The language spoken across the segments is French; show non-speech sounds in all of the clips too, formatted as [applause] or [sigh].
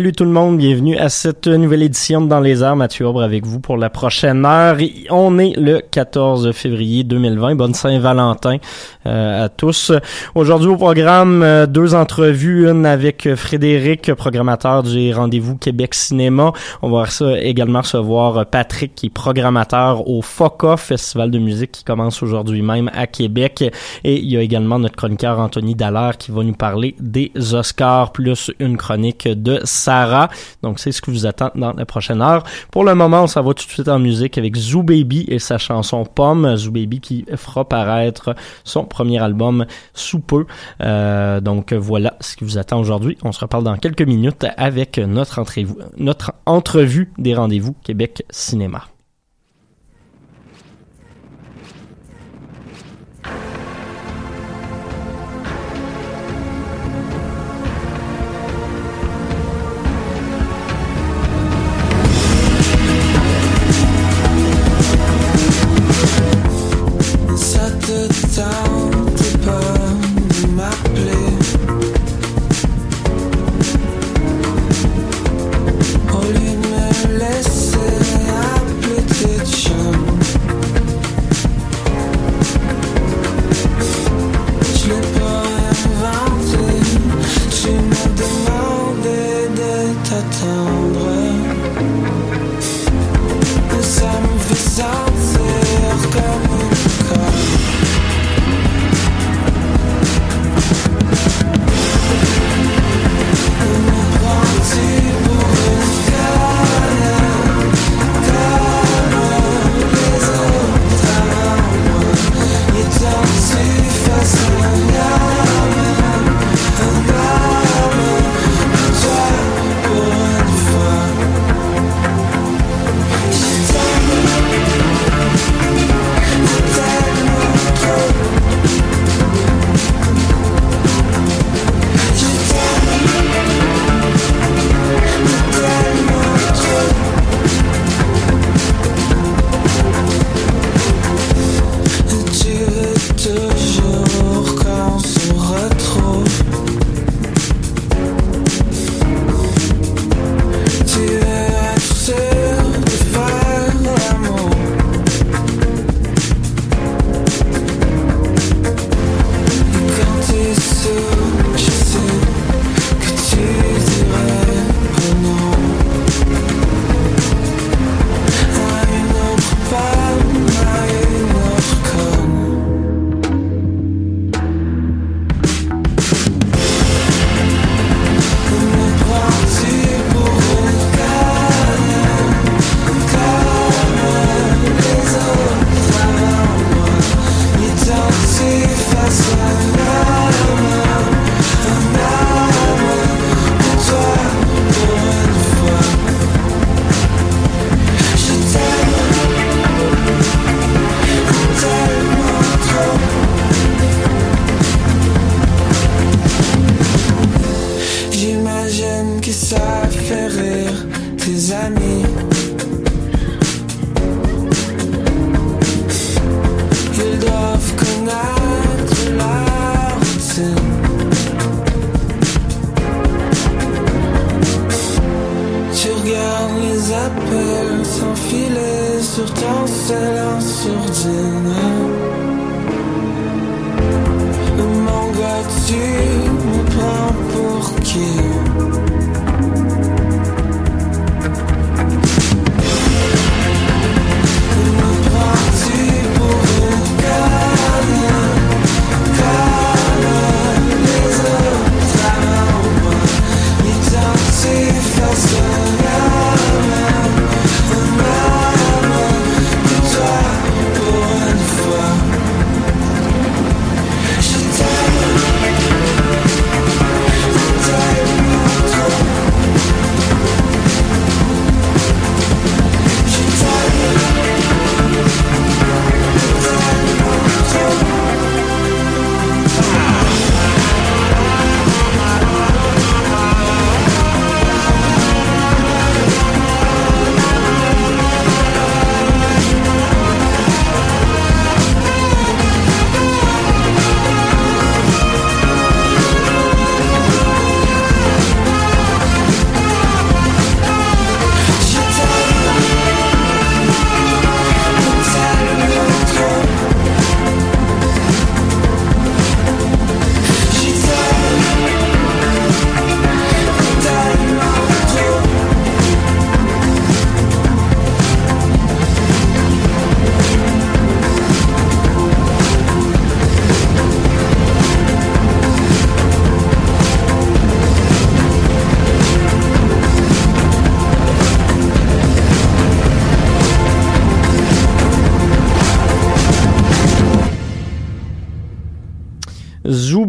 Salut tout le monde, bienvenue à cette nouvelle édition de Dans les airs. Mathieu Aubre avec vous pour la prochaine heure. On est le 14 février 2020. Bonne Saint-Valentin à tous. Aujourd'hui au programme, euh, deux entrevues, une avec Frédéric, programmateur du Rendez-vous Québec Cinéma. On va également recevoir Patrick, qui est programmateur au FOCA, Festival de musique qui commence aujourd'hui même à Québec. Et il y a également notre chroniqueur Anthony Dallaire qui va nous parler des Oscars, plus une chronique de Sarah. Donc, c'est ce que vous attend dans la prochaine heure. Pour le moment, on s'en va tout de suite en musique avec Zoo Baby et sa chanson Pomme. Zoo Baby qui fera paraître son premier album sous peu. Euh, donc, voilà ce qui vous attend aujourd'hui. On se reparle dans quelques minutes avec notre, notre entrevue des rendez-vous Québec Cinéma.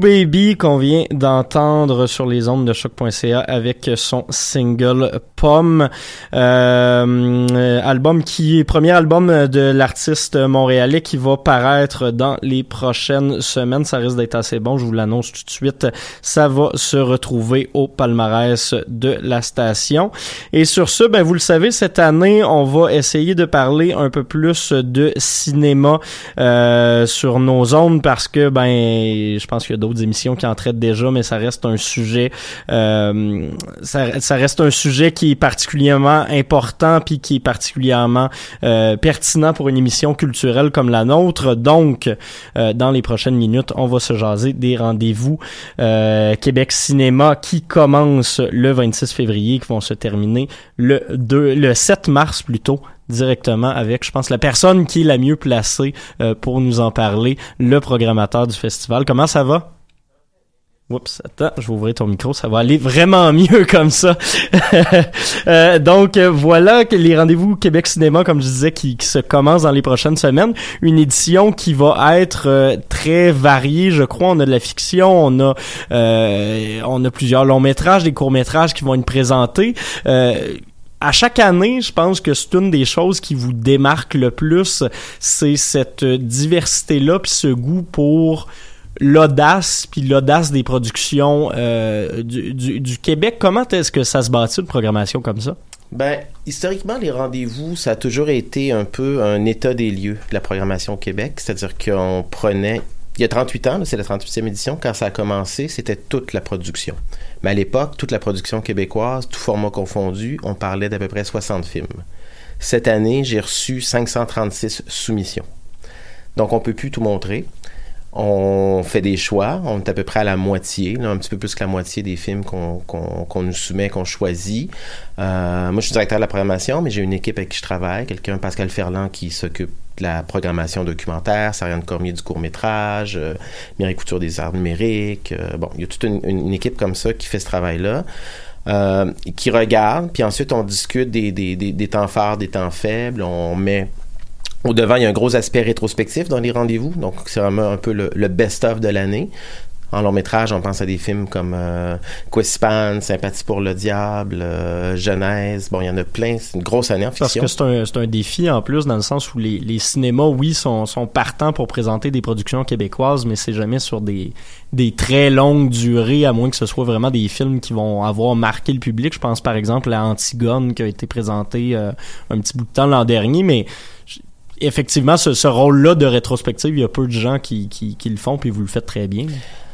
Baby qu'on vient d'entendre sur les ondes de choc.ca avec son single Pomme, euh, album qui est premier album de l'artiste montréalais qui va paraître dans les prochaines semaines. Ça risque d'être assez bon, je vous l'annonce tout de suite. Ça va se retrouver au palmarès de la station. Et sur ce, ben vous le savez, cette année, on va essayer de parler un peu plus de cinéma euh, sur nos ondes parce que ben je pense qu'il y a d'autres émissions qui en traitent déjà, mais ça reste un sujet, euh, ça, ça, reste un sujet qui est particulièrement important puis qui est particulièrement euh, pertinent pour une émission culturelle comme la nôtre. Donc, euh, dans les prochaines minutes, on va se jaser des rendez-vous euh, Québec Cinéma qui commencent le 26 février, qui vont se terminer le 2, le 7 mars plutôt directement avec, je pense, la personne qui est la mieux placée euh, pour nous en parler, le programmateur du festival. Comment ça va? Oups, attends, je vais ouvrir ton micro, ça va aller vraiment mieux comme ça. [laughs] euh, donc voilà que les rendez-vous Québec Cinéma, comme je disais, qui, se commencent dans les prochaines semaines. Une édition qui va être euh, très variée, je crois. On a de la fiction, on a euh, on a plusieurs longs métrages, des courts métrages qui vont être présentés. Euh, à chaque année, je pense que c'est une des choses qui vous démarque le plus, c'est cette diversité-là, puis ce goût pour l'audace puis l'audace des productions euh, du, Québec. Comment est-ce que ça se bâtit une programmation comme ça? Ben, historiquement, les rendez-vous, ça a toujours été un peu un état des lieux de la programmation au Québec. C'est-à-dire qu'on prenait il y a 38 ans, c'est la 38e édition, quand ça a commencé, c'était toute la production. Mais à l'époque, toute la production québécoise, tout format confondu, on parlait d'à peu près 60 films. Cette année, j'ai reçu 536 soumissions. Donc, on peut plus tout montrer. On fait des choix. On est à peu près à la moitié, là, un petit peu plus que la moitié des films qu'on nous soumet, qu'on choisit. Euh, moi, je suis directeur de la programmation, mais j'ai une équipe avec qui je travaille. Quelqu'un, Pascal Ferland, qui s'occupe de la programmation documentaire, Sariane Cormier du court-métrage, euh, Mireille Couture des arts numériques. Euh, bon, il y a toute une, équipe comme ça qui fait ce travail-là. Euh, qui regarde, puis ensuite on discute des, des, des, des temps forts, des temps faibles, on met au devant, il y a un gros aspect rétrospectif dans les rendez-vous, donc c'est vraiment un peu le, le best-of de l'année. En long métrage, on pense à des films comme euh, Quispan, Sympathie pour le diable, euh, Genèse. Bon, il y en a plein. C'est une grosse année en fiction. Parce que c'est un, un défi en plus dans le sens où les, les cinémas, oui, sont, sont partants pour présenter des productions québécoises, mais c'est jamais sur des, des très longues durées, à moins que ce soit vraiment des films qui vont avoir marqué le public. Je pense par exemple à Antigone qui a été présenté euh, un petit bout de temps l'an dernier, mais effectivement, ce, ce rôle-là de rétrospective, il y a peu de gens qui, qui, qui, le font, puis vous le faites très bien.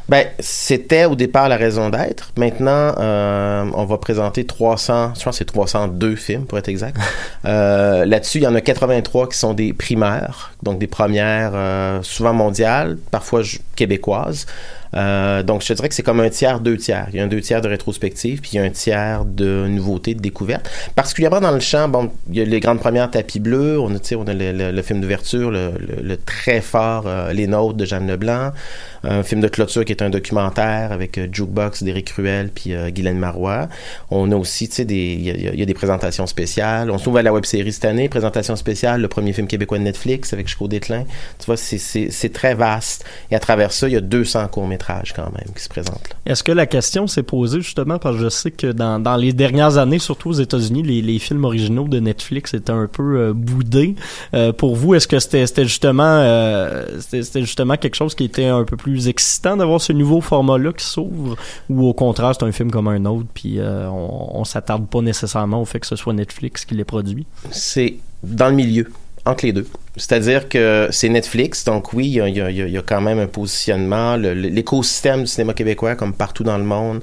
Ben, c'était au départ la raison d'être. Maintenant, euh, on va présenter 300, je pense que c'est 302 films pour être exact. [laughs] euh, Là-dessus, il y en a 83 qui sont des primaires, donc des premières, euh, souvent mondiales, parfois québécoises. Euh, donc, je te dirais que c'est comme un tiers, deux tiers. Il y a un deux tiers de rétrospective, puis il y a un tiers de nouveautés, de découvertes. Particulièrement dans le champ, bon, il y a les grandes premières tapis bleus, on a, on a le, film d'ouverture, le, le, très fort euh, Les Nôtres de Jeanne Leblanc, un film de clôture qui est un documentaire avec euh, Jukebox d'Éric Cruel puis euh, Guylaine Marois. On a aussi, tu sais, il y, a des présentations spéciales. On se trouve à la web série cette année, présentation spéciale, le premier film québécois de Netflix avec Chico Déclin. Tu vois, c'est très vaste. Et à travers ça, il y a 200 courts-métrages quand même qui se présentent. Est-ce que la question s'est posée justement parce que je sais que dans, dans les dernières années, surtout aux États-Unis, les, les, films originaux de Netflix étaient un peu euh, boudés. Euh, pour vous, est-ce que c'était justement euh, c'était justement quelque chose qui était un peu plus excitant d'avoir ce nouveau format-là qui s'ouvre ou au contraire, c'est un film comme un autre puis euh, on, on s'attarde pas nécessairement au fait que ce soit Netflix qui les produit? C'est dans le milieu entre les deux. C'est-à-dire que c'est Netflix, donc oui, il y a, y a, quand même un positionnement. L'écosystème du cinéma québécois, comme partout dans le monde,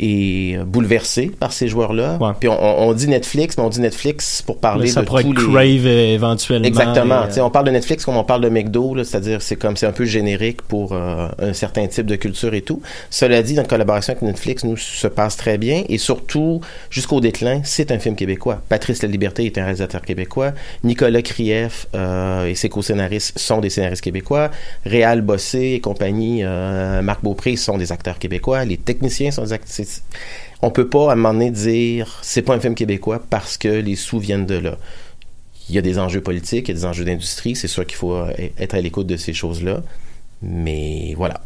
est bouleversé par ces joueurs-là. Ouais. Puis on, on, dit Netflix, mais on dit Netflix pour parler ça de pourrait tous les... Crave euh, éventuellement. Exactement. Et, euh... On parle de Netflix comme on parle de McDo, c'est-à-dire c'est comme c'est un peu générique pour euh, un certain type de culture et tout. Cela dit, notre collaboration avec Netflix nous se passe très bien et surtout jusqu'au déclin, c'est un film québécois. Patrice La Liberté est un réalisateur québécois. Nicolas Krief euh, et ses co-scénaristes sont des scénaristes québécois. Réal Bossé et compagnie, euh, Marc Beaupré sont des acteurs québécois. Les techniciens sont des acteurs on peut pas à un moment donné dire c'est pas un film québécois parce que les sous viennent de là. Il y a des enjeux politiques, il y a des enjeux d'industrie, c'est sûr qu'il faut être à l'écoute de ces choses-là. Mais voilà.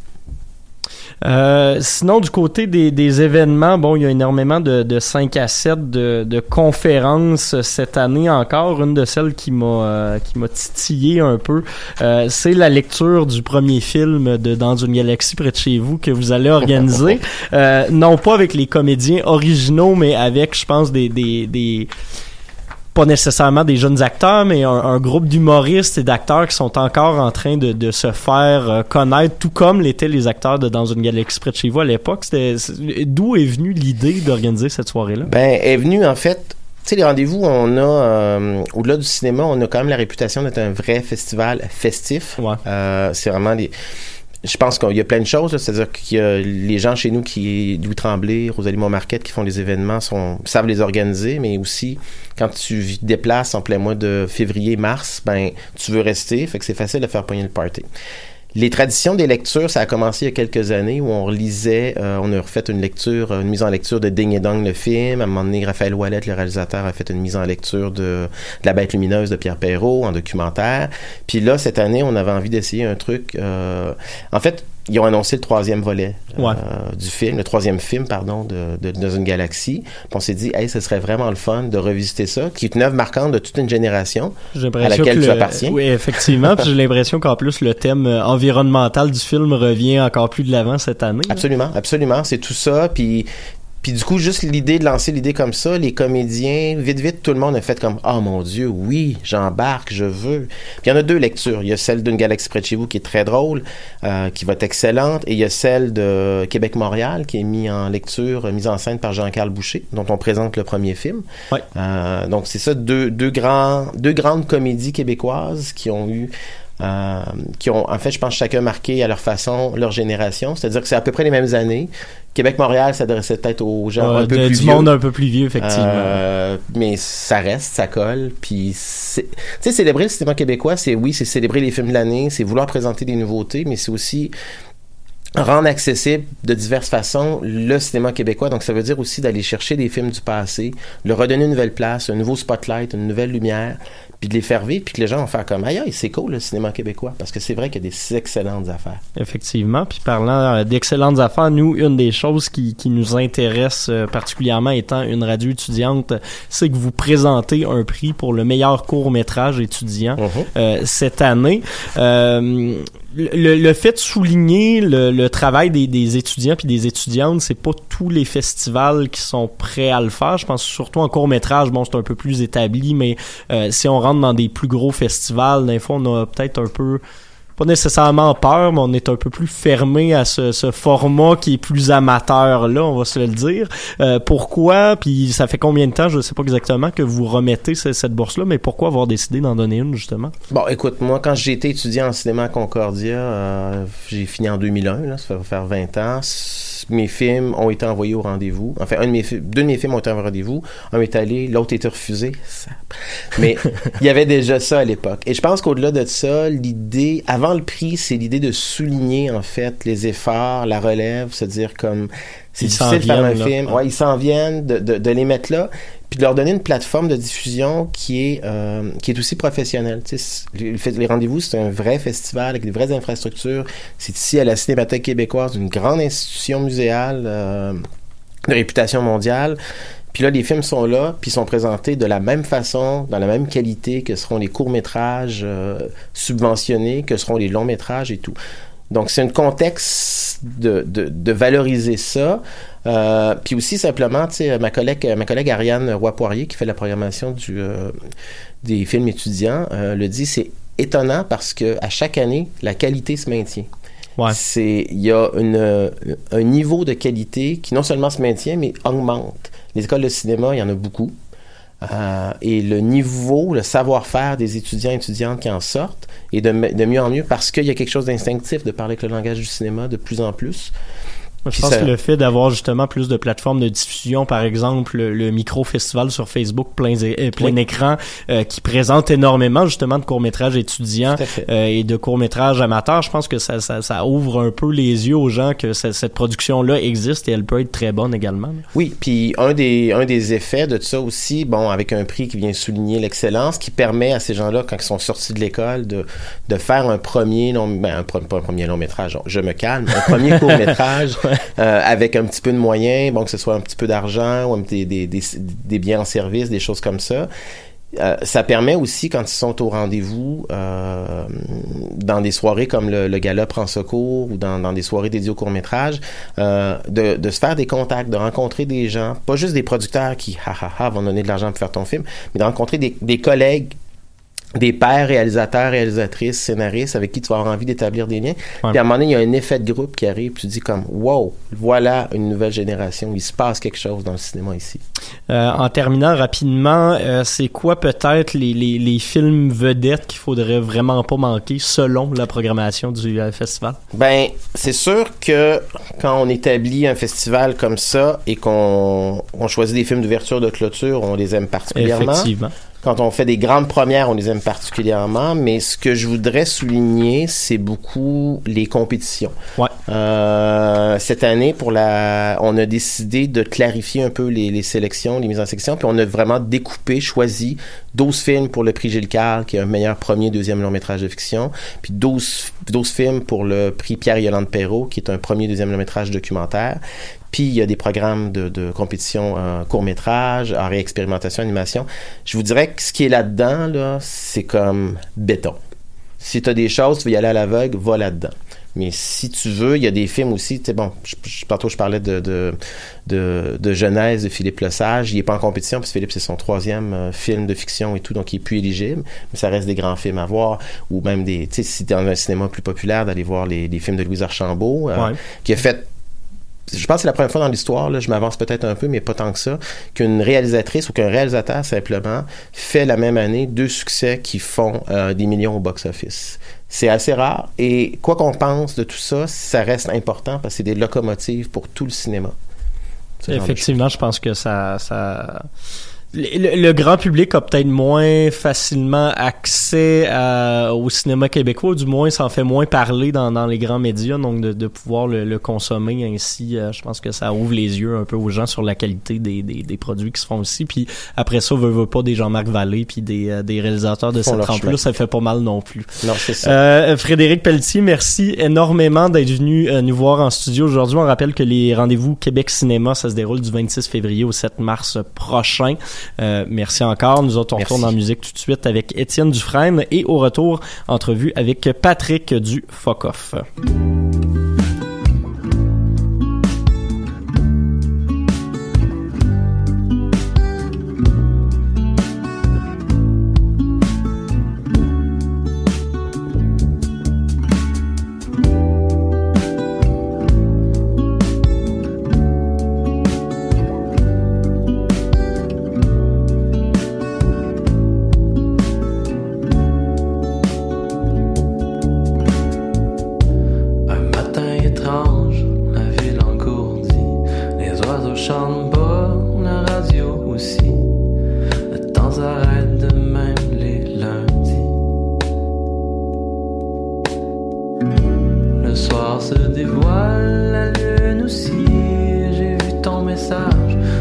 Euh, sinon, du côté des, des, événements, bon, il y a énormément de, de 5 à 7 de, de, conférences cette année encore. Une de celles qui m'a euh, qui m'a titillé un peu, euh, c'est la lecture du premier film de Dans une galaxie près de chez vous que vous allez organiser. [laughs] Euh, non pas avec les comédiens originaux, mais avec, je pense, des, des, des pas nécessairement des jeunes acteurs, mais un, un groupe d'humoristes et d'acteurs qui sont encore en train de, de se faire euh, connaître, tout comme l'étaient les acteurs de Dans une galaxie près de chez vous à l'époque. D'où est venue l'idée d'organiser cette soirée-là? Ben, est venue, en fait, tu sais, les rendez-vous, on a, euh, au-delà du cinéma, on a quand même la réputation d'être un vrai festival festif. Ouais. Euh, c'est vraiment des je pense qu'il y a plein de choses, c'est-à-dire qu'il y a les gens chez nous qui, Louis Tremblay, Rosalie Montmarquette, qui font les événements, sont, savent les organiser, mais aussi, quand tu te déplaces en plein mois de février-mars, ben, tu veux rester, fait que c'est facile de faire pogner le party. Les traditions des lectures, ça a commencé il y a quelques années où on relisait, euh, on a refait une lecture, une mise en lecture de Ding et Dong, le film. À un moment donné, Raphaël Wallet, le réalisateur, a fait une mise en lecture de, La Bête lumineuse de Pierre Perrault en documentaire. Puis là, cette année, on avait envie d'essayer un truc. Euh, en fait, ils ont annoncé le troisième volet ouais. euh, du film, le troisième film, pardon, de, de, Dans une galaxie. Puis on s'est dit, hey, ce serait vraiment le fun de revisiter ça, qui est une œuvre marquante de toute une génération à laquelle tu le, appartiens. Oui, effectivement. puis j'ai l'impression qu'en plus, le thème environnemental du film revient encore plus de l'avant cette année. Absolument, là. absolument. C'est tout ça. Puis puis du coup, juste l'idée de lancer l'idée comme ça, les comédiens, vite, vite, tout le monde a fait comme « Oh mon Dieu, oui, j'embarque, je veux. » Puis il y en a deux lectures. Il y a celle d'une galaxie près de chez vous qui est très drôle, euh, qui va être excellente, et il y a celle de Québec-Montréal qui est mise en lecture, mise en scène par Jean-Carl Boucher, dont on présente le premier film. Euh, donc c'est ça, deux, deux, grands, deux grandes comédies québécoises qui ont eu euh, qui ont, en fait, je pense, chacun marqué à leur façon leur génération. C'est-à-dire que c'est à peu près les mêmes années. Québec-Montréal s'adressait peut-être aux gens un peu de, plus du vieux. monde un peu plus vieux, effectivement. Euh, mais ça reste, ça colle. Puis, tu sais, célébrer le cinéma québécois, c'est oui, c'est célébrer les films de l'année, c'est vouloir présenter des nouveautés, mais c'est aussi rendre accessible de diverses façons le cinéma québécois. Donc, ça veut dire aussi d'aller chercher des films du passé, leur redonner une nouvelle place, un nouveau spotlight, une nouvelle lumière, puis de les faire vivre, puis que les gens vont faire comme aïe, c'est cool le cinéma québécois, parce que c'est vrai qu'il y a des excellentes affaires. Effectivement. Puis parlant d'excellentes affaires, nous, une des choses qui, qui nous intéresse euh, particulièrement étant une radio étudiante, c'est que vous présentez un prix pour le meilleur court métrage étudiant -huh. euh, cette année. Euh, le, fait de souligner le, travail des, des, étudiants puis des étudiantes, c'est pas tous les festivals qui sont prêts à le faire. Je pense surtout en court métrage, bon, c'est un peu plus établi, mais euh, si on rentre dans des plus gros festivals, des fois, on a peut-être un peu pas nécessairement peur, mais on est un peu plus fermé à ce, ce format qui est plus amateur là, on va se le dire. Euh, pourquoi Puis ça fait combien de temps, je sais pas exactement, que vous remettez cette bourse-là, mais pourquoi avoir décidé d'en donner une justement? Bon, écoute, moi quand j'ai été étudiant en cinéma à Concordia, euh, j'ai fini en 2001, là, ça va faire 20 ans mes films ont été envoyés au rendez-vous. Enfin, un de mes, deux de mes films ont été envoyés au rendez-vous. Un est allé, l'autre été refusé. Mais [laughs] il y avait déjà ça à l'époque. Et je pense qu'au-delà de ça, l'idée, avant le prix, c'est l'idée de souligner, en fait, les efforts, la relève, se dire comme, c'est difficile de faire un film. Ouais, ils s'en viennent, de, de, de, les mettre là puis de leur donner une plateforme de diffusion qui est euh, qui est aussi professionnelle. Tu sais, les rendez-vous, c'est un vrai festival avec des vraies infrastructures. C'est ici à la Cinémathèque québécoise, une grande institution muséale euh, de réputation mondiale. Puis là, les films sont là, puis sont présentés de la même façon, dans la même qualité que seront les courts-métrages euh, subventionnés, que seront les longs-métrages et tout. Donc, c'est un contexte de, de, de valoriser ça. Euh, puis aussi simplement, tu sais, ma collègue, ma collègue Ariane Roy-Poirier, qui fait la programmation du, euh, des films étudiants, euh, le dit, c'est étonnant parce que à chaque année, la qualité se maintient. Ouais. C'est, il y a une, un niveau de qualité qui non seulement se maintient, mais augmente. Les écoles de cinéma, il y en a beaucoup. Euh, et le niveau, le savoir-faire des étudiants et étudiantes qui en sortent est de, de mieux en mieux parce qu'il y a quelque chose d'instinctif de parler avec le langage du cinéma de plus en plus je pense que le fait d'avoir justement plus de plateformes de diffusion, par exemple le, micro-festival sur Facebook plein, euh, plein écran, euh, qui présente énormément justement de courts-métrages étudiants euh, et de courts-métrages amateurs, je pense que ça, ça, ça, ouvre un peu les yeux aux gens que cette, production-là existe et elle peut être très bonne également. Oui, puis un des, un des effets de ça aussi, bon, avec un prix qui vient souligner l'excellence, qui permet à ces gens-là, quand ils sont sortis de l'école, de, de faire un premier long, ben, un, pas un premier long-métrage, je me calme, un premier [laughs] court-métrage. Euh, avec un petit peu de moyens, bon, que ce soit un petit peu d'argent ou des, des, biens en service, des choses comme ça. Euh, ça permet aussi, quand ils sont au rendez-vous, euh, dans des soirées comme le, le Gala prend secours ou dans, des soirées dédiées au court-métrage, de, se faire des contacts, de rencontrer des gens, pas juste des producteurs qui, ha, ha, ha, vont donner de l'argent pour faire ton film, mais de rencontrer des collègues des pères réalisateurs, réalisatrices, scénaristes avec qui tu vas avoir envie d'établir des liens. Puis à un moment donné, il y a un effet de groupe qui arrive, puis tu dis comme wow, voilà une nouvelle génération, il se passe quelque chose dans le cinéma ici. Euh, en terminant rapidement, euh, c'est quoi peut-être les, les, les, films vedettes qu'il faudrait vraiment pas manquer selon la programmation du euh, festival? Ben, c'est sûr que quand on établit un festival comme ça et qu'on on choisit des films d'ouverture de clôture, on les aime particulièrement. Effectivement quand on fait des grandes premières, on les aime particulièrement, mais ce que je voudrais souligner, c'est beaucoup les compétitions. Ouais. Euh, cette année, pour la, on a décidé de clarifier un peu les, les, sélections, les mises en section, puis on a vraiment découpé, choisi 12 films pour le prix Gilles Carle, qui est un meilleur premier, deuxième long métrage de fiction, puis 12, 12 films pour le prix Pierre-Yolande Perrault, qui est un premier, deuxième long métrage documentaire. Puis il y a des programmes de, de compétition euh, court-métrage, art et expérimentation, animation. Je vous dirais que ce qui est là-dedans, là, c'est comme béton. Si tu as des choses, tu veux y aller à l'aveugle, va là-dedans. Mais si tu veux, il y a des films aussi. Tu sais, bon, je, je, tantôt je parlais de, de, de, de Genèse de Philippe Lesage. Il est pas en compétition parce que Philippe c'est son troisième euh, film de fiction et tout, donc il est plus éligible. Mais ça reste des grands films à voir. Ou même des, tu sais, si dans un cinéma plus populaire, d'aller voir les, les films de Louise Archambault, euh, ouais. qui a fait je pense que c'est la première fois dans l'histoire, là, je m'avance peut-être un peu, mais pas tant que ça, qu'une réalisatrice ou qu'un réalisateur simplement fait la même année deux succès qui font euh, des millions au box-office. C'est assez rare et quoi qu'on pense de tout ça, ça reste important parce que c'est des locomotives pour tout le cinéma. Effectivement, je pense que ça, ça le, le, grand public a peut-être moins facilement accès à, au cinéma québécois, du moins ça en fait moins parler dans, dans les grands médias, donc de, de pouvoir le, le, consommer ainsi, euh, je pense que ça ouvre les yeux un peu aux gens sur la qualité des, des, des produits qui se font aussi. Puis après ça, veut, veut pas des Jean-Marc Vallée puis des, euh, des réalisateurs de cette trempe-là, ça fait pas mal non plus. Non, c'est ça. Euh, Frédéric Pelletier, merci énormément d'être venu euh, nous voir en studio aujourd'hui. On rappelle que les rendez-vous Québec Cinéma, ça se déroule du 26 février au 7 mars prochain. Euh, merci encore. Nous autres, on merci. retourne en musique tout de suite avec Étienne Dufresne et au retour, entrevue avec Patrick du Fuck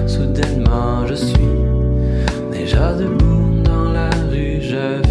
soudainement je suis déjà debout dans la rue, je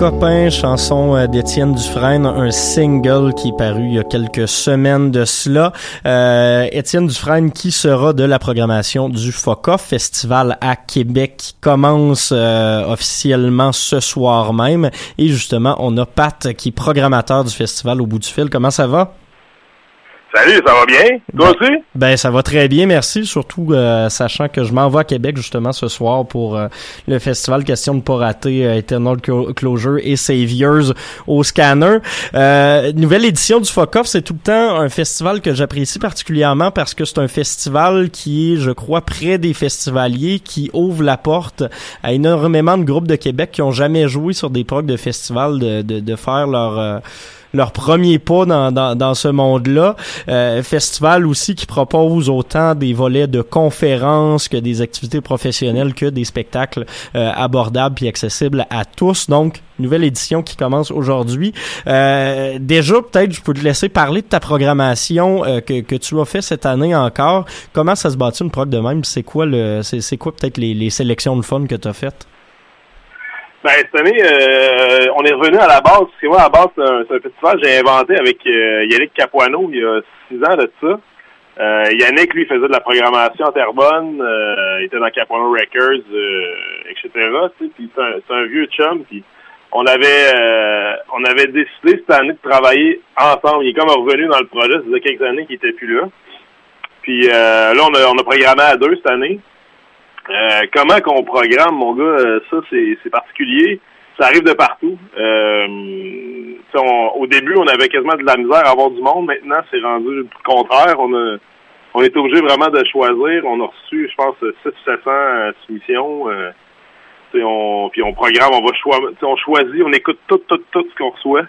Copain, chanson euh, d'Étienne Dufresne, un single qui est paru il y a quelques semaines de cela. Euh, Étienne Dufresne qui sera de la programmation du FOCA Festival à Québec qui commence euh, officiellement ce soir même. Et justement, on a Pat qui est programmateur du festival au bout du fil. Comment ça va? Salut, ça va bien? Toi aussi? Ben ça va très bien, merci. Surtout euh, sachant que je m'en vais à Québec justement ce soir pour euh, le festival Question de pas rater euh, Eternal Clo- Closure et Saviors au Scanner. Euh, nouvelle édition du FOCOF, c'est tout le temps un festival que j'apprécie particulièrement parce que c'est un festival qui est, je crois, près des festivaliers, qui ouvre la porte à énormément de groupes de Québec qui ont jamais joué sur des progs de festival de, de, de faire leur euh, leur premier pas dans, dans, dans ce monde-là. Euh, festival aussi qui propose autant des volets de conférences que des activités professionnelles que des spectacles euh, abordables puis accessibles à tous. Donc, nouvelle édition qui commence aujourd'hui. Euh, déjà, peut-être, je peux te laisser parler de ta programmation euh, que, que tu as fait cette année encore. Comment ça se bâtit une prog de même? C'est quoi le, c'est, quoi peut-être les, les sélections de fun que tu as faites? Ben, cette année, euh, on est revenu à la base. Parce que moi, à la base, c'est un, un festival que j'ai inventé avec euh, Yannick Capuano il y a six ans de ça. Euh, Yannick, lui, faisait de la programmation à Terrebonne. Euh, il était dans Capuano Records, euh, etc. Puis c'est un, vieux chum. Puis on avait on avait décidé cette année de travailler ensemble. Il est comme revenu dans le projet. Ça faisait quelques années qu'il était plus là. Puis là, on a, on a programmé à deux cette année. Euh, comment qu'on programme, mon gars, euh, ça c'est particulier. Ça arrive de partout. Euh, on- au début, on avait quasiment de la misère à avoir du monde. Maintenant, c'est rendu le contraire. On a on est obligé vraiment de choisir. On a reçu, je pense, 600 700 euh, soumissions. Euh, on, puis on programme, on va choisir, on choisit, on écoute tout, tout, tout ce qu'on reçoit.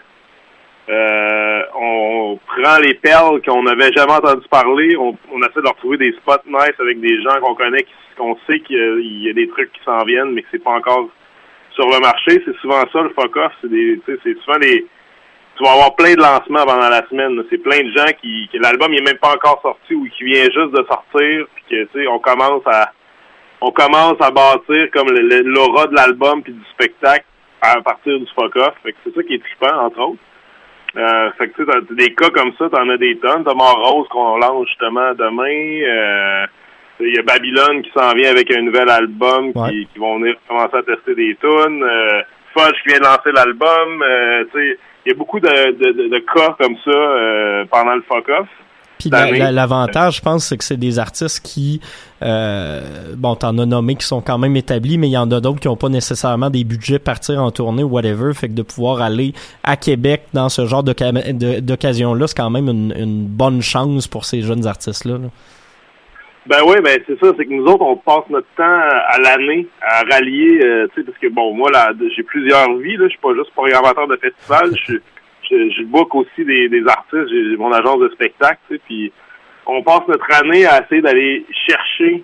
Euh, on prend les perles qu'on n'avait jamais entendu parler, on, essaie de leur trouver des spots nice avec des gens qu'on connaît, qu'on sait qu'il y a- des trucs qui s'en viennent, mais que c'est pas encore sur le marché. C'est souvent ça, le fuck-off. C'est des, c'est souvent des, tu vas avoir plein de lancements pendant la semaine. C'est plein de gens qui, l'album est même pas encore sorti ou qui vient juste de sortir, puis que, tu sais, on commence à, on commence à bâtir comme l'aura de l'album puis du spectacle à partir du fuck-off. Fait que c'est ça qui est trippant, entre autres. Euh, fait que tu sais, des cas comme ça, t'en as des tonnes. T'as Mort Rose qu'on lance justement demain. Euh, il y a Babylone qui s'en vient avec un nouvel album Ouais. qui vont venir commencer à tester des tunes. Euh, Fudge qui vient de lancer l'album. Euh, tu sais, il y a beaucoup de, de, de, de cas comme ça euh, pendant le fuck-off. Puis la- l'avantage, je pense, c'est que c'est des artistes qui, euh, bon, t'en as nommé qui sont quand même établis, mais il y en a d'autres qui n'ont pas nécessairement des budgets partir en tournée ou whatever. Fait que de pouvoir aller à Québec dans ce genre d'occasion-là, c'est quand même une, une bonne chance pour ces jeunes artistes-là. là. Ben oui, ben c'est ça, c'est que nous autres, on passe notre temps à l'année à rallier, euh, tu sais, parce que bon, moi là, j'ai plusieurs vies, là, je suis pas juste programmateur de festival, je, je, je book aussi des, des artistes, j'ai mon agence de spectacle, tu sais, puis on passe notre année à essayer d'aller chercher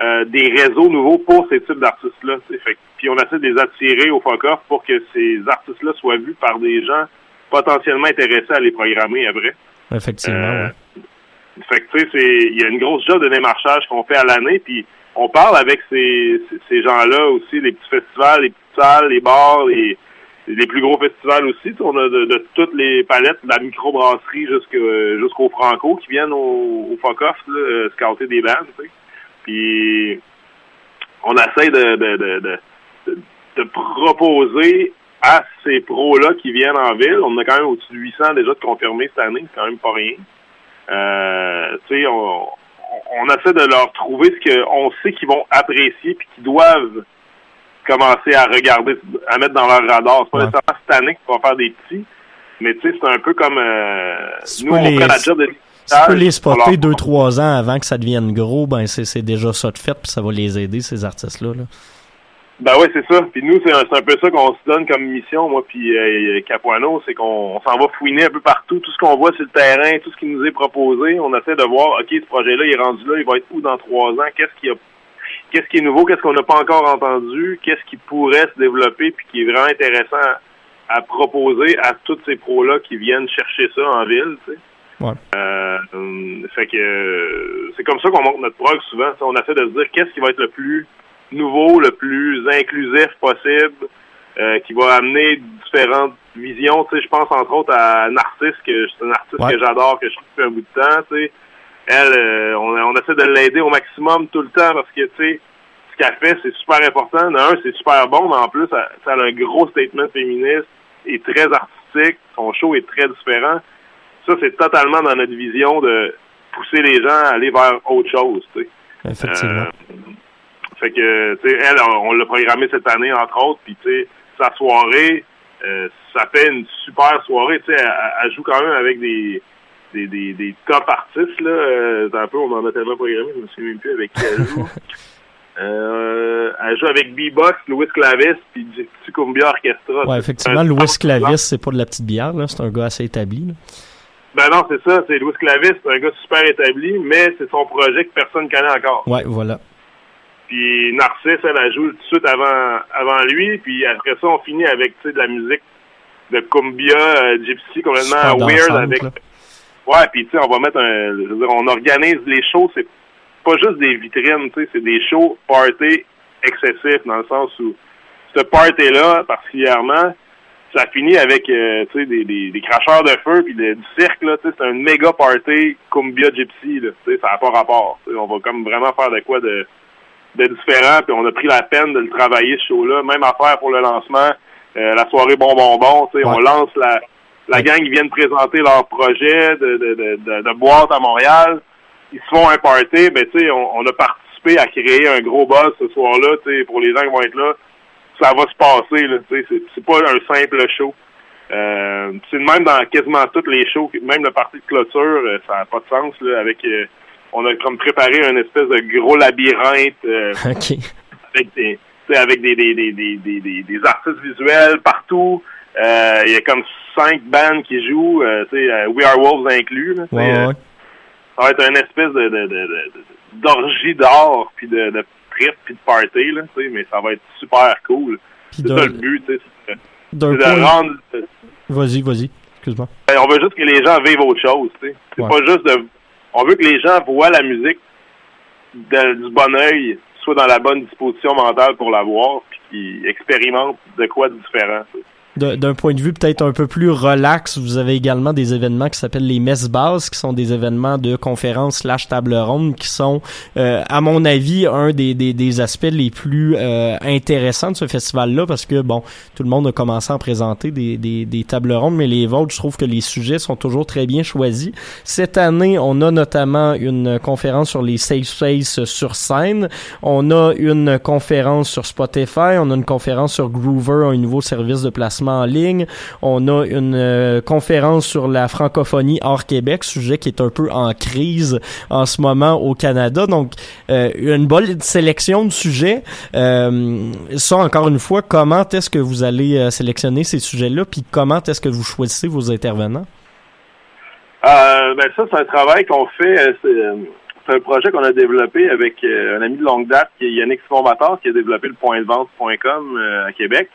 euh, des réseaux nouveaux pour ces types d'artistes-là, tu sais, puis on essaie de les attirer au fuck-off pour que ces artistes-là soient vus par des gens potentiellement intéressés à les programmer après. Effectivement. Euh, ouais. fait que tu sais, c'est il y a une grosse job de démarchage qu'on fait à l'année, puis on parle avec ces, ces, ces gens-là aussi, les petits festivals, les petites salles, les bars, les, les plus gros festivals aussi. On a de, de toutes les palettes, de la microbrasserie jusqu'au jusqu'au Franco qui viennent au, au fuck-off, là, euh, scouter des bandes, tu. Puis on essaie de, de, de- de proposer à ces pros-là qui viennent en ville. On a quand même au-dessus de 800 déjà de confirmés cette année, c'est quand même pas rien. Euh, tu sais, on, on essaie de leur trouver ce qu'on sait qu'ils vont apprécier puis qu'ils doivent commencer à regarder, à mettre dans leur radar. C'est pas Ouais. nécessairement cette année qu'on va faire des petits, mais tu sais, c'est un peu comme euh, nous, on les- fait la job de Si tu peux les spotter leur- deux, trois ans avant que ça devienne gros, ben c'est déjà ça de fait, puis ça va les aider, ces artistes-là. là. Ben oui, c'est ça. Puis nous, c'est un, un peu ça qu'on se donne comme mission, moi puis euh, Capuano, c'est qu'on on s'en va fouiner un peu partout, tout ce qu'on voit sur le terrain, tout ce qui nous est proposé. On essaie de voir, OK, ce projet-là, il est rendu là, il va être où dans trois ans? Qu'est-ce qui a qu'est-ce qui est nouveau, qu'est-ce qu'on n'a pas encore entendu, qu'est-ce qui pourrait se développer puis qui est vraiment intéressant à, à proposer à tous ces pros-là qui viennent chercher ça en ville, tu sais. Ouais. Euh, hum, fait que euh, c'est comme ça qu'on monte notre prog souvent. On essaie de se dire qu'est-ce qui va être le plus nouveau, le plus inclusif possible, euh, qui va amener différentes visions. Tu sais, je pense entre autres à Narcisse, que c'est un artiste Ouais. que j'adore, que je trouve depuis un bout de temps. Tu sais, elle, euh, on, on essaie de l'aider au maximum tout le temps parce que tu sais, ce qu'elle fait, c'est super important. D'un, c'est super bon, mais en plus, ça, ça a un gros statement féministe et très artistique. Son show est très différent. Ça, c'est totalement dans notre vision de pousser les gens à aller vers autre chose. Tu sais. Effectivement. Euh, fait que, tu sais, elle, on, on l'a programmé cette année, entre autres, puis tu sais, sa soirée, euh, ça fait une super soirée, tu sais, elle, elle joue quand même avec des des, des, des top artistes, là, euh, un peu, on en a tellement programmé, je me souviens même plus avec qui elle joue. [laughs] Euh, elle joue avec B-Box, Louis Clavis, puis du petit Cumbia Orchestra. Ouais, effectivement, Un- Louis Clavis, c'est pas de la petite bière, là. C'est un gars assez établi, là. Ben non, c'est ça. C'est Louis Clavis, c'est un gars super établi, mais c'est son projet que personne connaît encore. Ouais, voilà. Puis Narcisse, elle, elle joue tout de suite avant, avant lui. Puis après ça, on finit avec tu sais, de la musique de cumbia, euh, gypsy, complètement Super weird. dansante, avec là. Ouais, puis tu sais, on va mettre un... je veux dire, on organise les shows, c'est pas juste des vitrines, tu sais, c'est des shows party excessifs, dans le sens où ce party-là, particulièrement, ça finit avec, euh, tu sais, des, des, des cracheurs de feu puis du cirque, là, tu sais, c'est un méga party cumbia gypsy, là, tu sais, ça n'a pas rapport. tu sais, on va comme vraiment faire de quoi de, de différent, puis on a pris la peine de le travailler, ce show-là. Même affaire pour le lancement, euh, la soirée bon bon bon, tu sais, on lance la, la gang, ils viennent présenter leur projet de, de, de, de, boîte à Montréal. Ils se font un party, ben tu sais, on, on a participé à créer un gros buzz ce soir-là, tu sais, pour les gens qui vont être là. Ça va se passer, là, tu sais, c'est- c'est pas un simple show. Euh, c'est le même dans quasiment tous les shows, même le party de clôture, euh, ça n'a pas de sens, là, avec... euh, on a comme préparé un espèce de gros labyrinthe euh, [laughs] OK. avec des tu sais, avec des, des, des, des, des artistes visuels partout. Euh, Il y a comme cinq bands qui jouent, euh, tu sais, euh, We Are Wolves inclus. Là, Ouais, ouais. Ça va être une espèce de, de, de, d'orgie d'or, puis de, de trip, puis de party, là, tu sais, mais ça va être super cool. C'est ça le but, tu sais, c'est de rendre... Vas-y, vas-y. Excuse-moi. Ben, on veut juste que les gens vivent autre chose, tu sais. C'est Ouais. pas juste de... On veut que les gens voient la musique de- du bon œil, soit dans la bonne disposition mentale pour la voir, puis qu'ils expérimentent de quoi de différent. D'un point de vue peut-être un peu plus relax, vous avez également des événements qui s'appellent les messes basses, qui sont des événements de conférences slash table ronde, qui sont, euh, à mon avis, un des, des, des aspects les plus euh, intéressants de ce festival-là, parce que, bon, tout le monde a commencé à en présenter des, des, des tables rondes, mais les vôtres, je trouve que les sujets sont toujours très bien choisis. Cette année, on a notamment une conférence sur les safe space sur scène, on a une conférence sur Spotify, on a une conférence sur Groover, un nouveau service de placement en ligne. On a une euh, conférence sur la francophonie hors Québec, sujet qui est un peu en crise en ce moment au Canada. Donc, euh, une bonne sélection de sujets. Euh, ça, encore une fois, comment est-ce que vous allez sélectionner ces sujets-là, puis comment est-ce que vous choisissez vos intervenants? Ben ça, c'est un travail qu'on fait. C'est un projet qu'on a développé avec un ami de longue date qui est Yannick Simon-Bâtard, qui a développé le point de vente.com à Québec.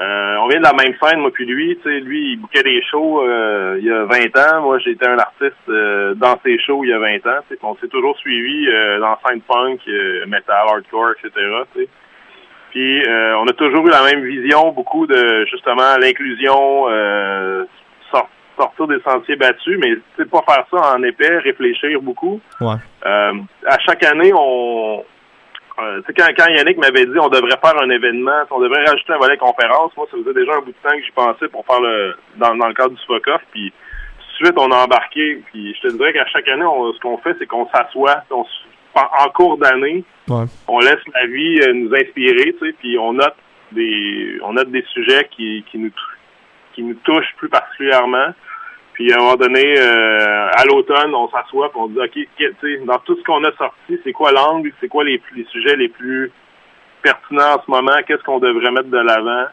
Euh, on vient de la même scène, moi puis lui. Tu sais, lui, il bouquait des shows euh, il y a 20 ans. Moi, j'étais un artiste euh, dans ses shows il y a 20 ans. Tu sais, on s'est toujours suivi euh, dans scène punk, euh, metal, hardcore, etc. tu sais. Puis euh, on a toujours eu la même vision, beaucoup de justement l'inclusion, euh, sor- sortir des sentiers battus, mais c'est pas faire ça en épais, réfléchir beaucoup. Ouais. Euh, à chaque année, on euh, quand, quand Yannick m'avait dit on devrait faire un événement, on devrait rajouter un volet conférence, moi ça faisait déjà un bout de temps que j'y pensais pour faire le dans, dans le cadre du FOCOF, puis tout de suite on a embarqué, puis je te dirais qu'à chaque année, on- ce qu'on fait, c'est qu'on s'assoit, en, en cours d'année, Ouais. on laisse la vie euh, nous inspirer, tu sais, puis on note des on note des sujets qui, qui nous qui nous touchent plus particulièrement. Puis à un moment donné, euh, à l'automne, on s'assoit puis on dit OK, dans tout ce qu'on a sorti, c'est quoi l'angle, c'est quoi les, les sujets les plus pertinents en ce moment, qu'est-ce qu'on devrait mettre de l'avant,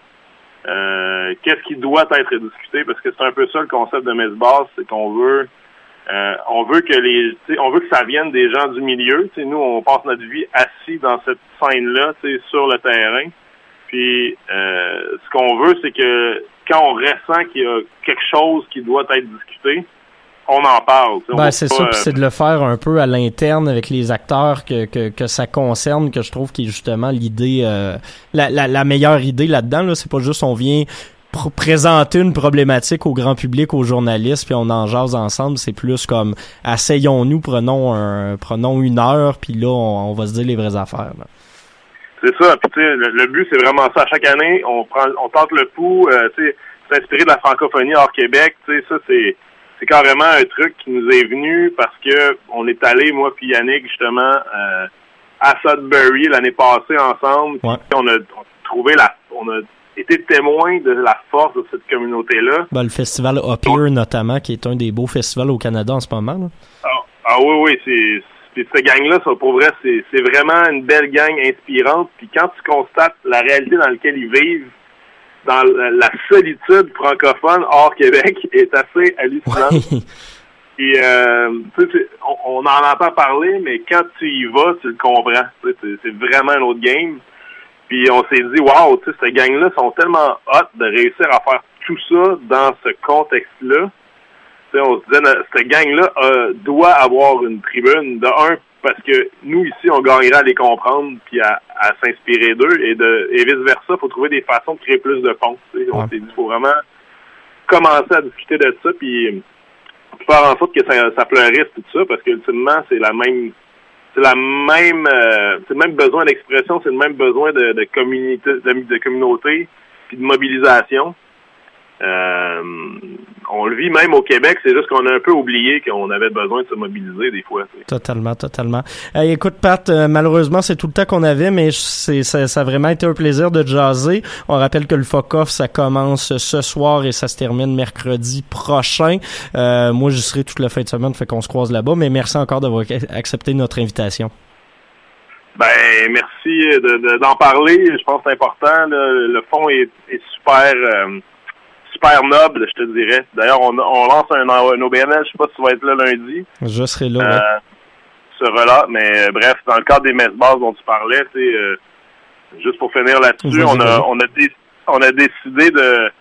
euh, qu'est-ce qui doit être discuté, parce que c'est un peu ça le concept de Messe Basse, c'est qu'on veut euh, on veut que les on veut que ça vienne des gens du milieu. Nous, on passe notre vie assis dans cette scène-là, sur le terrain. Puis euh, ce qu'on veut, c'est que quand on ressent qu'il y a quelque chose qui doit être discuté, on en parle. Ben, c'est ça, euh, puis c'est de le faire un peu à l'interne avec les acteurs que, que, que ça concerne, que je trouve qui est justement l'idée, euh, la, la, la meilleure idée là-dedans. Là, c'est pas juste on vient pr- présenter une problématique au grand public, aux journalistes, puis on en jase ensemble. C'est plus comme asseyons-nous, prenons un, prenons une heure, puis là on, on va se dire les vraies affaires. là. C'est ça. Puis tu sais, le, le but, c'est vraiment ça. Chaque année, on prend, on tente le pouls. Euh, tu sais, s'inspirer de la francophonie hors Québec. Tu sais, ça c'est, c'est carrément un truc qui nous est venu parce que on est allé, moi puis Yannick, justement, euh, à Sudbury l'année passée ensemble. Ouais. on a on a trouvé la, on a été témoin de la force de cette communauté-là. Ben, le festival Up Here, notamment, qui est un des beaux festivals au Canada en ce moment. là. Ah, ah oui, oui, c'est. Puis cette gang-là, ça, pour vrai, c'est vraiment une belle gang inspirante. Puis quand tu constates la réalité dans laquelle ils vivent, dans la, solitude francophone hors Québec [laughs] est assez hallucinante. Et euh, on, on en entend parler, mais quand tu y vas, tu le comprends. C'est vraiment un autre game. Puis on s'est dit, wow, tu sais, ces gangs-là sont tellement hot de réussir à faire tout ça dans ce contexte-là. On se disait, cette gang-là euh, doit avoir une tribune. De un, parce que nous, ici, on gagnerait à les comprendre puis à, à s'inspirer d'eux. Et de et vice-versa, il faut trouver des façons de créer plus de ponts. tu sais. On Ouais. s'est dit, il faut vraiment commencer à discuter de ça. Puis faire en sorte que ça, ça fleurisse tout ça parce qu'ultimement c'est la même c'est la même euh, c'est le même besoin d'expression c'est le même besoin de, de communauté de, de communauté puis de mobilisation Euh, on le vit même au Québec c'est juste qu'on a un peu oublié qu'on avait besoin de se mobiliser des fois. Totalement, totalement. Hey, écoute, Pat, euh, malheureusement, c'est tout le temps qu'on avait, mais c'est, ça, ça a vraiment été un plaisir de jaser. On rappelle que le FOC-OFF, ça commence ce soir et ça se termine mercredi prochain. Euh, moi, j'y serai toute la fin de semaine, fait qu'on se croise là-bas, mais merci encore d'avoir accepté notre invitation. Ben merci de- de- d'en parler. Je pense que c'est important. là. Le fond est, est super euh, super noble, je te dirais. D'ailleurs, on, on lance un, un OBNL, je sais pas si tu vas être là lundi. Je serai là, ouais. Euh, ce relâche, mais euh, bref, dans le cadre des messes basses dont tu parlais, tu sais, euh, juste pour finir là-dessus, on a on a dé- on a décidé de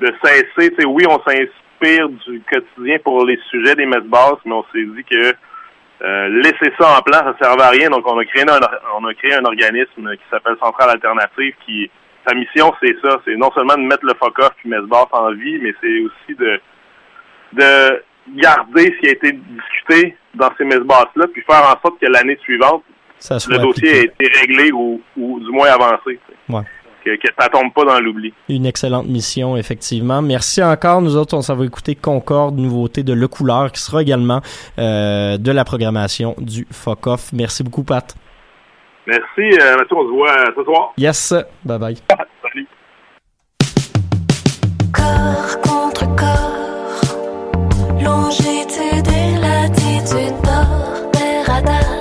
de cesser, tu sais, oui, on s'inspire du quotidien pour les sujets des messes basses, mais on s'est dit que euh, laisser ça en plan, ça servait à rien, donc on a créé un on a créé un organisme qui s'appelle Centrale Alternative qui sa mission c'est ça, c'est non seulement de mettre le FOCOF puis Messe Basse en vie, mais c'est aussi de de garder ce qui a été discuté dans ces messes basses-là, puis faire en sorte que l'année suivante, Ça le dossier ait appliqué. été réglé ou, ou du moins avancé. Ouais. Que, que ça tombe pas dans l'oubli. Une excellente mission, effectivement. Merci encore. Nous autres, on s'en va écouter Concorde, nouveauté de Le Couleur, qui sera également euh, de la programmation du FOC-OFF. Merci beaucoup, Pat. Merci, euh, Mathieu, on se voit euh, ce soir. Yes. Bye bye. Salut. Corps contre corps, longitude et latitude bord des radars.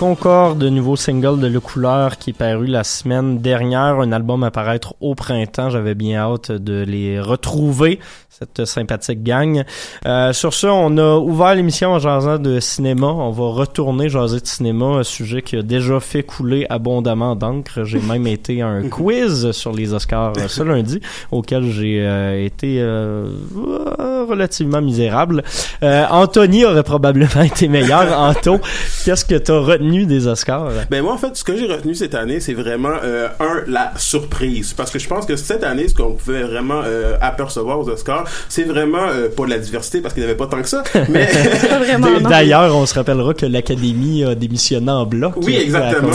Concorde, nouveau single de Le Couleur qui est paru la semaine dernière, un album à paraître au printemps. J'avais bien hâte de les retrouver, cette sympathique gang. Euh, sur ce, on a ouvert l'émission en jasant de cinéma. On va retourner jaser de cinéma, un sujet qui a déjà fait couler abondamment d'encre. J'ai même [laughs] été à un quiz sur les Oscars euh, ce lundi, auquel j'ai euh, été euh, relativement misérable. Euh, Anthony aurait probablement été meilleur. Anto, qu'est-ce que tu as retenu des Oscars? Ben moi en fait ce que j'ai retenu cette année c'est vraiment euh, un la surprise parce que je pense que cette année ce qu'on pouvait vraiment euh, apercevoir aux Oscars c'est vraiment euh, pas de la diversité parce qu'il n'y avait pas tant que ça [laughs] mais [laughs] D'ailleurs, on se rappellera que l'Académie a démissionné en bloc. Oui, euh, exactement.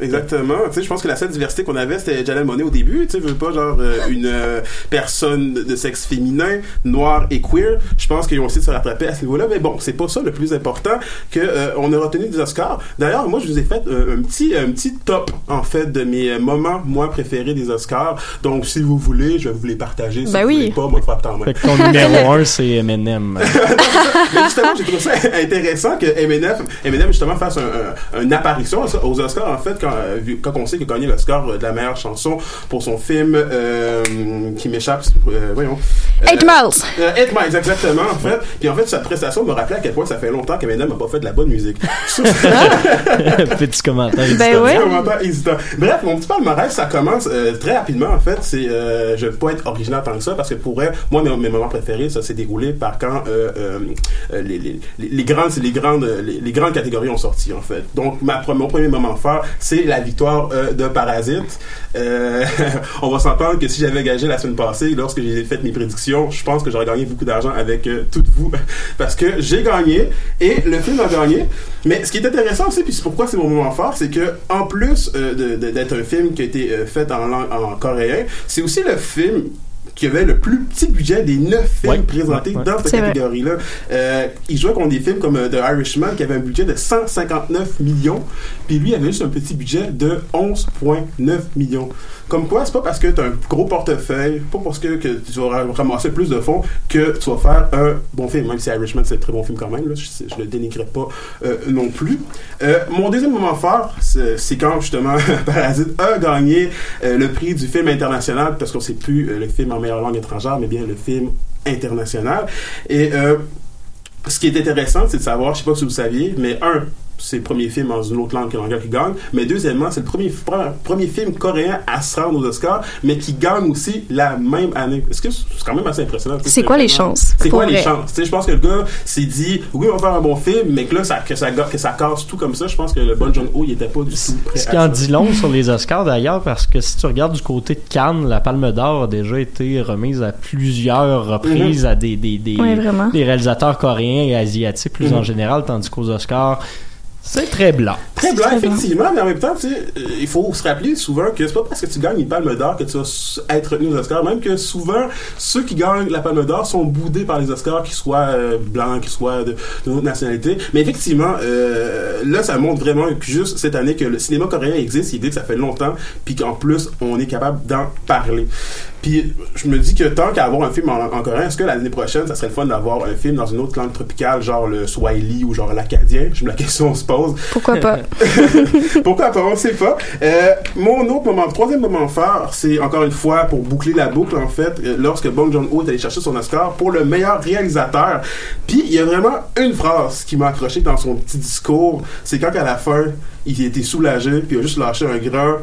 Exactement. Tu sais, je pense que la seule diversité qu'on avait, c'était Janelle Monet au début. Tu sais, je veux pas genre euh, une euh, personne de sexe féminin, noir et queer. Je pense qu'ils ont essayé de se rattraper à ce niveau-là, mais bon, c'est pas ça le plus important que euh, on a retenu des Oscars. D'ailleurs, moi, je vous ai fait euh, un petit un petit top en fait de mes euh, moments moi préférés des Oscars. Donc, si vous voulez, je vais vous les partager. Si Ben vous oui. voulez pas, moi, frappe en main. Fait que ton numéro un, c'est Eminem. [laughs] Mais justement, j'ai trouvé ça [laughs] intéressant que Eminem, Eminem justement fasse un, un- une apparition aux Oscars en fait quand, euh, vu- quand on sait qu'il a gagné l'Oscar de la meilleure chanson pour son film euh, qui m'échappe, euh, voyons. Euh, Eight Miles. euh, Eight Miles, exactement en fait. Puis en fait, sa prestation me rappelait à quel point ça fait longtemps qu'Eminem n'a pas fait de la bonne musique. [laughs] [laughs] Petit commentaire. Ben ouais. Commentaire hésitant. Bref, mon petit palmarès, ça commence euh, très rapidement en fait. C'est, euh, je ne veux pas être original tant que ça parce que pour vrai, moi mes, mes moments préférés, ça s'est déroulé par quand euh, les, les, les, grandes, les grandes, les, les grandes catégories ont sorti en fait. Donc ma, mon premier moment fort, c'est la victoire euh, de Parasite. Euh, [laughs] on va s'entendre que si j'avais gagé la semaine passée, lorsque j'ai fait mes prédictions, je pense que j'aurais gagné beaucoup d'argent avec euh, toutes vous [laughs] parce que j'ai gagné et le film a gagné. Mais ce qui est intéressant aussi, puis c'est pourquoi c'est mon moment fort, c'est que en plus euh, d'être un film qui a été euh, fait en, langue- en coréen, c'est aussi le film qui avait le plus petit budget des neuf films Ouais, présentés ouais, ouais. dans cette catégorie-là. Euh, il jouait contre des films comme euh, The Irishman qui avait un budget de 159 millions, puis lui avait juste un petit budget de 11,9 millions. Comme quoi, c'est pas parce que tu as un gros portefeuille, pas parce que, tu vas ra- ramasser plus de fonds que tu vas faire un bon film. Même si Irishman, c'est un très bon film quand même, là, je, je le dénigrerai pas euh, non plus. Euh, mon deuxième moment fort, c'est quand justement [laughs] Parasite a gagné euh, le prix du film international, parce qu'on sait plus le film en meilleure langue étrangère, mais bien le film international. Et ce qui est intéressant, c'est de savoir, je sais pas si vous saviez, mais un, c'est le premier film dans une autre langue que l'anglais qui gagne, mais deuxièmement, c'est le premier, pre- premier film coréen à se rendre aux Oscars, mais qui gagne aussi la même année. Est-ce que c'est quand même assez impressionnant? C'est quoi les chances? C'est quoi les chances? Tu sais, je pense que le gars s'est dit, oui, on va faire un bon film, mais que là, ça, que ça, ga- que ça casse tout comme ça, je pense que le bon John Ho, il était pas du tout prêt Ce qui en dit long sur les Oscars d'ailleurs, parce que si tu regardes du côté de Cannes, la Palme d'Or a déjà été remise à plusieurs reprises à des, des, des réalisateurs coréens et asiatiques plus Mhm. en général, tandis qu'aux Oscars, c'est très blanc. Très blanc, très blanc. effectivement, mais en même temps, tu sais, euh, il faut se rappeler souvent que c'est pas parce que tu gagnes une palme d'or que tu vas être retenu aux Oscars, même que souvent, ceux qui gagnent la palme d'or sont boudés par les Oscars, qu'ils soient euh, blancs, qu'ils soient de, de autre nationalité. Mais effectivement, euh, là, ça montre vraiment que juste cette année que le cinéma coréen existe, il dit que ça fait longtemps, puis qu'en plus, on est capable d'en parler. Puis je me dis que tant qu'à avoir un film en, en coréen, est-ce que l'année prochaine, ça serait le fun d'avoir un film dans une autre langue tropicale, genre le Swahili ou genre l'acadien? Je me la [laughs] question se pose. Pourquoi pas? [laughs] Pourquoi pas? On sait pas. Euh, mon autre moment, troisième moment fort, c'est encore une fois pour boucler la boucle, en fait, euh, lorsque Bong Joon-ho est allé chercher son Oscar pour le meilleur réalisateur. Puis, il y a vraiment une phrase qui m'a accroché dans son petit discours. C'est quand, à la fin, il était soulagé, puis il a juste lâché un grand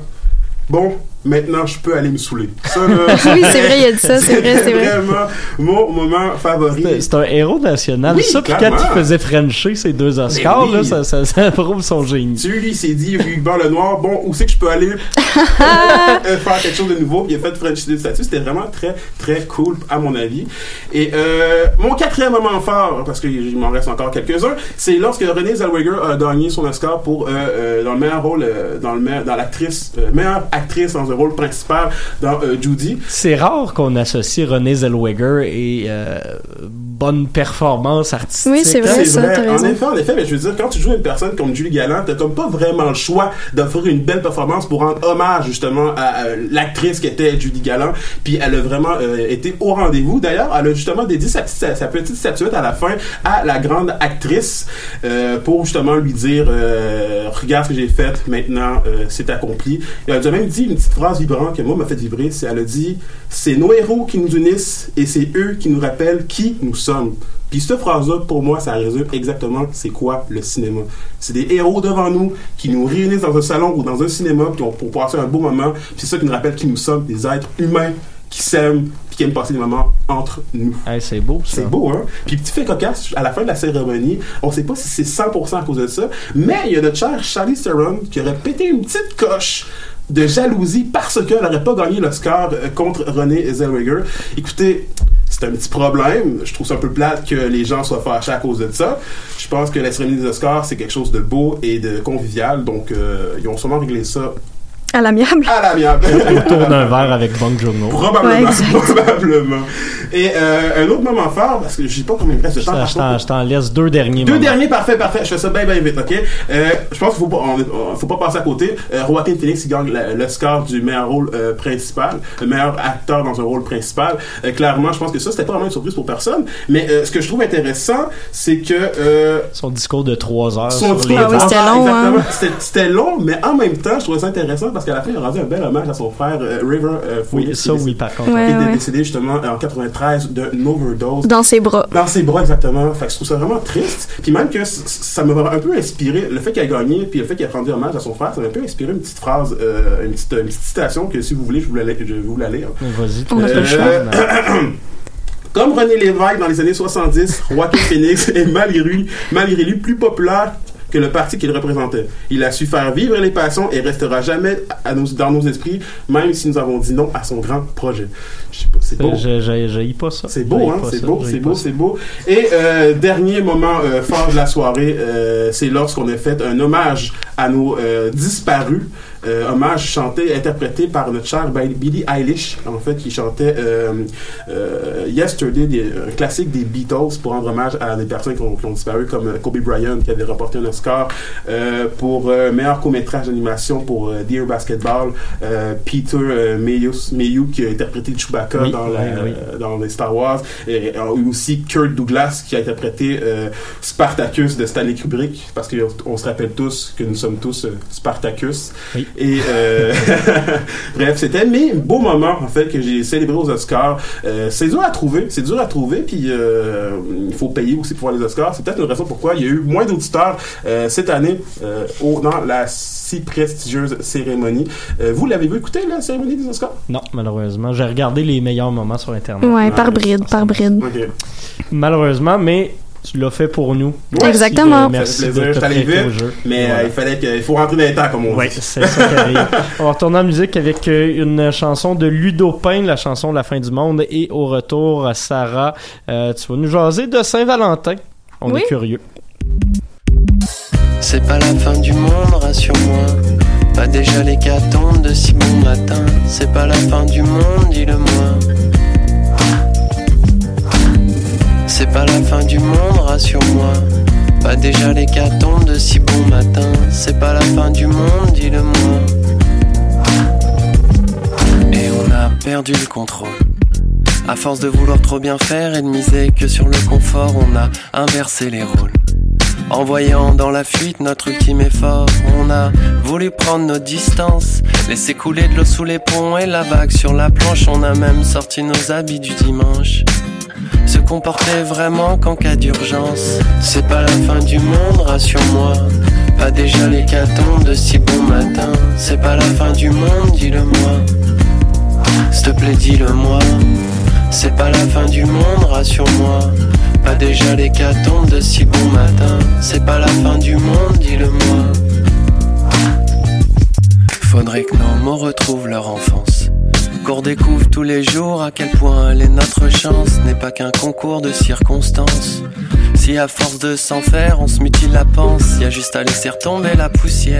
Bon, maintenant, je peux aller me saouler. Ça, là, [laughs] Oui, c'est vrai, il a dit ça, c'est vrai, c'est vrai. vraiment mon moment favori. C'est- un héros national. Oui, ça, puis quand il faisait Frencher ses deux Oscars, Mais oui. là, ça, ça, ça prouve son génie. Tu lui, il s'est dit, Ruban le Noir, bon, où c'est que je peux aller? [laughs] Euh, faire quelque chose de nouveau? Puis il a fait French City Statue. C'était vraiment très, très cool, à mon avis. Et euh, mon quatrième moment fort, parce qu'il m'en reste encore quelques-uns, c'est lorsque Renée Zellweger a gagné son Oscar pour, euh, euh, dans le meilleur rôle, euh, dans le meilleur- dans l'actrice, euh, meilleure actrice dans un rôle principal dans euh, Judy. C'est rare qu'on associe René Zellweger et euh, bonne performance artistique. Oui, c'est vrai, ça, En effet, en effet, mais je veux dire, quand tu joues une personne comme Julie Galland, t'as comme pas vraiment le choix d'offrir une belle performance pour rendre hommage justement à, l'actrice qui était Julie Galland. Puis elle a vraiment euh, été au rendez-vous. D'ailleurs, elle a justement dédié sa, petite- sa, sa petite statuette à la fin à la grande actrice euh, pour justement lui dire euh, regarde ce que j'ai fait, maintenant euh, c'est accompli. Et elle a même dit une petite phrase vibrante que moi m'a fait vibrer. C'est elle a dit c'est nos héros qui nous unissent et c'est eux qui nous rappellent qui nous sommes. Puis cette phrase-là, pour moi, ça résume exactement c'est quoi le cinéma. C'est des héros devant nous qui nous réunissent dans un salon ou dans un cinéma puis on- pour passer un beau moment. Puis c'est ça qui nous rappelle qui nous sommes, des êtres humains qui s'aiment puis qui aiment passer des moments entre nous. c'est beau, ça. C'est beau, hein? Puis petit fait cocasse, à la fin de la cérémonie, on sait pas si c'est 100% à cause de ça, mais il y a notre cher Charlie Theron qui aurait pété une petite coche de jalousie parce qu'elle n'aurait pas gagné l'Oscar euh, contre René Zellweger. Écoutez, c'est un petit problème. Je trouve ça un peu plate que les gens soient fâchés à cause de ça. Je pense que la cérémonie des Oscars, c'est quelque chose de beau et de convivial. Donc, euh, ils ont sûrement réglé ça À l'amiable. à l'amiable. Autour d'un verre avec Bong Joon-ho. Probablement. Ouais, probablement. Et euh, un autre moment fort, parce que je sais pas combien il reste de temps. Je t'en- je t'en laisse deux derniers Deux moments. derniers, parfait, parfait. Je fais ça bien, bien vite, ok? Euh, je pense qu'il faut pas, on- on- faut pas passer à côté. Euh, Joaquin Phoenix, il gagne la- l'Oscar du meilleur rôle euh, principal, le meilleur acteur dans un rôle principal. Euh, clairement, je pense que ça, c'était pas vraiment une surprise pour personne. Mais euh, ce que je trouve intéressant, c'est que euh, Son discours de trois heures son les Ah oui, discours- c'était Ah, long, exactement. hein. C'était- C'était long, mais en même temps, je trouvais ça intéressant parce qu'à la fin, il a rendu un bel hommage à son frère euh, River euh, Oui, ça qui est oui, par contre. Ouais, qui est décédé justement en 93 d'une overdose. Dans ses bras. Dans ses bras, exactement. Fait que je trouve ça vraiment triste. Puis même que ça m'a un peu inspiré, le fait qu'il a gagné, puis le fait qu'il a rendu hommage à son frère, ça m'a un peu inspiré une petite phrase, euh, une, petite, une petite citation que si vous voulez, je vous la, je vais vous la lire. Vas-y, On. Euh, [clears throat] Comme René Lévesque dans les années 70, Joaquin Phoenix est malgré lui, malgré lui plus populaire que le parti qu'il représentait. Il a su faire vivre les passions et restera jamais à nos- dans nos esprits, même si nous avons dit non à son grand projet. Je sais pas, c'est beau. J'haïs pas ça. C'est beau, hein? C'est beau, c'est beau, c'est beau. Et euh, dernier moment euh, fort de la soirée, euh, c'est lorsqu'on a fait un hommage à nos disparus. Euh, hommage chanté, interprété par notre chère Bi- Billie Eilish, en fait, qui chantait euh, euh, Yesterday, des- un classique des Beatles, pour rendre hommage à des personnes qui ont, qui ont disparu, comme euh, Kobe Bryant, qui avait remporté un Oscar euh, pour euh, meilleur court-métrage d'animation pour Dear Basketball, euh, Peter Mayhew, Mayhew, qui a interprété Chewbacca Oui, dans, la, oui, oui. dans les Star Wars, et, aussi Kurt Douglas, qui a interprété euh, Spartacus de Stanley Kubrick, parce qu'on se rappelle tous que nous sommes tous Spartacus. Oui. Et euh, [laughs] bref, c'était mes beaux moments en fait que j'ai célébré aux Oscars. Euh, c'est dur à trouver, c'est dur à trouver, puis euh, il faut payer aussi pour voir les Oscars. C'est peut-être une raison pourquoi il y a eu moins d'auditeurs euh, cette année euh, au- dans la si prestigieuse cérémonie. Euh, vous l'avez vu écouter la cérémonie des Oscars? Non, malheureusement. J'ai regardé les meilleurs moments sur Internet. Ouais, par bride, par bride. Ok. Malheureusement, mais tu l'as fait pour nous. Ouais, Exactement. Merci de te prêter au vite, jeu. mais euh, il fallait que, il faut rentrer dans les temps comme on Oui, dit. c'est ça qui arrive. [laughs] On va retourner en musique avec euh, une chanson de Ludo Payne, la chanson La fin du monde. Et au retour, Sarah, euh, tu vas nous jaser de Saint-Valentin. On Oui. est curieux. C'est pas la fin du monde, rassure-moi. Pas déjà l'hécatombe de si bon matin. C'est pas la fin du monde, dis-le-moi. C'est pas la fin du monde, rassure-moi. Pas déjà l'hécatombe de si bon matin. C'est pas la fin du monde, dis-le-moi. Et on a perdu le contrôle. À force de vouloir trop bien faire et de miser que sur le confort, on a inversé les rôles. En voyant dans la fuite notre ultime effort, on a voulu prendre nos distances, laisser couler de l'eau sous les ponts et la vague sur la planche, on a même sorti nos habits du dimanche. Se comporter vraiment qu'en cas d'urgence, c'est pas la fin du monde, rassure-moi. Pas déjà l'hécatombe de si bon matin, c'est pas la fin du monde, dis-le-moi. S'il te plaît, dis-le-moi. C'est pas la fin du monde, rassure-moi. Pas déjà l'hécatombe de si bon matin. C'est pas la fin du monde, dis-le-moi. Faudrait que nos mots retrouvent leur enfance. Qu'on redécouvre tous les jours à quel point elle est notre chance. N'est pas qu'un concours de circonstances. Si à force de s'en faire, on se mutile la panse, y a juste à laisser retomber la poussière.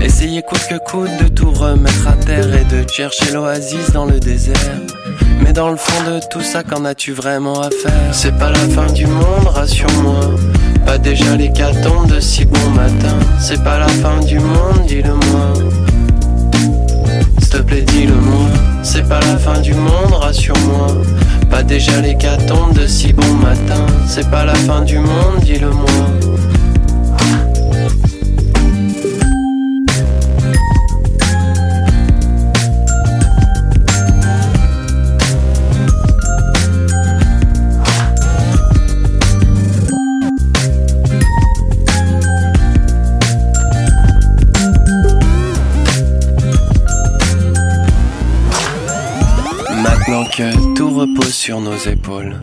Essayer coûte que coûte de tout remettre à terre et de chercher l'oasis dans le désert. Mais dans le fond de tout ça, qu'en as-tu vraiment à faire? C'est pas la fin du monde, rassure-moi. Pas déjà l'hécatombe de si bon matin. C'est pas la fin du monde, dis-le-moi. Te plaît, dis-le-moi. C'est pas la fin du monde, rassure-moi. Pas déjà l'hécatombe de si bon matin. C'est pas la fin du monde, dis-le-moi. Que tout repose sur nos épaules.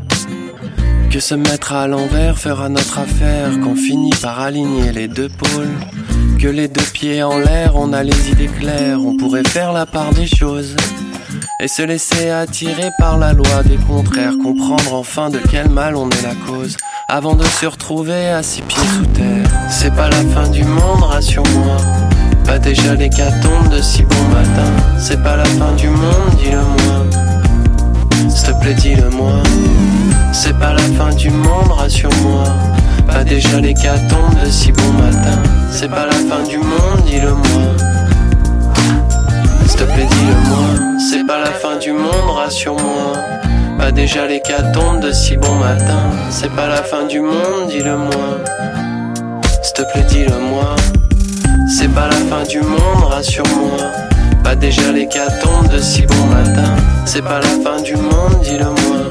Que se mettre à l'envers fera notre affaire, qu'on finit par aligner les deux pôles. Que les deux pieds en l'air, on a les idées claires, on pourrait faire la part des choses. Et se laisser attirer par la loi des contraires, comprendre enfin de quel mal on est la cause. Avant de se retrouver à six pieds sous terre. C'est pas la fin du monde, rassure-moi. Pas déjà l'hécatombe de si bon matin. C'est pas la fin du monde, dis-le-moi. S'il te plaît, dis-le-moi. C'est pas la fin du monde, rassure-moi. Pas déjà l'hécatombe de si bon matin. C'est pas la fin du monde, dis-le-moi. S'il te plaît, dis-le-moi. C'est pas la fin du monde, rassure-moi. Pas déjà l'hécatombe de si bon matin. C'est pas la fin du monde, dis-le-moi. S'il te plaît, dis-le-moi. C'est pas la fin du monde, rassure-moi. Pas déjà l'hécatombe de si bon matin. C'est pas la fin du monde, dis-le-moi.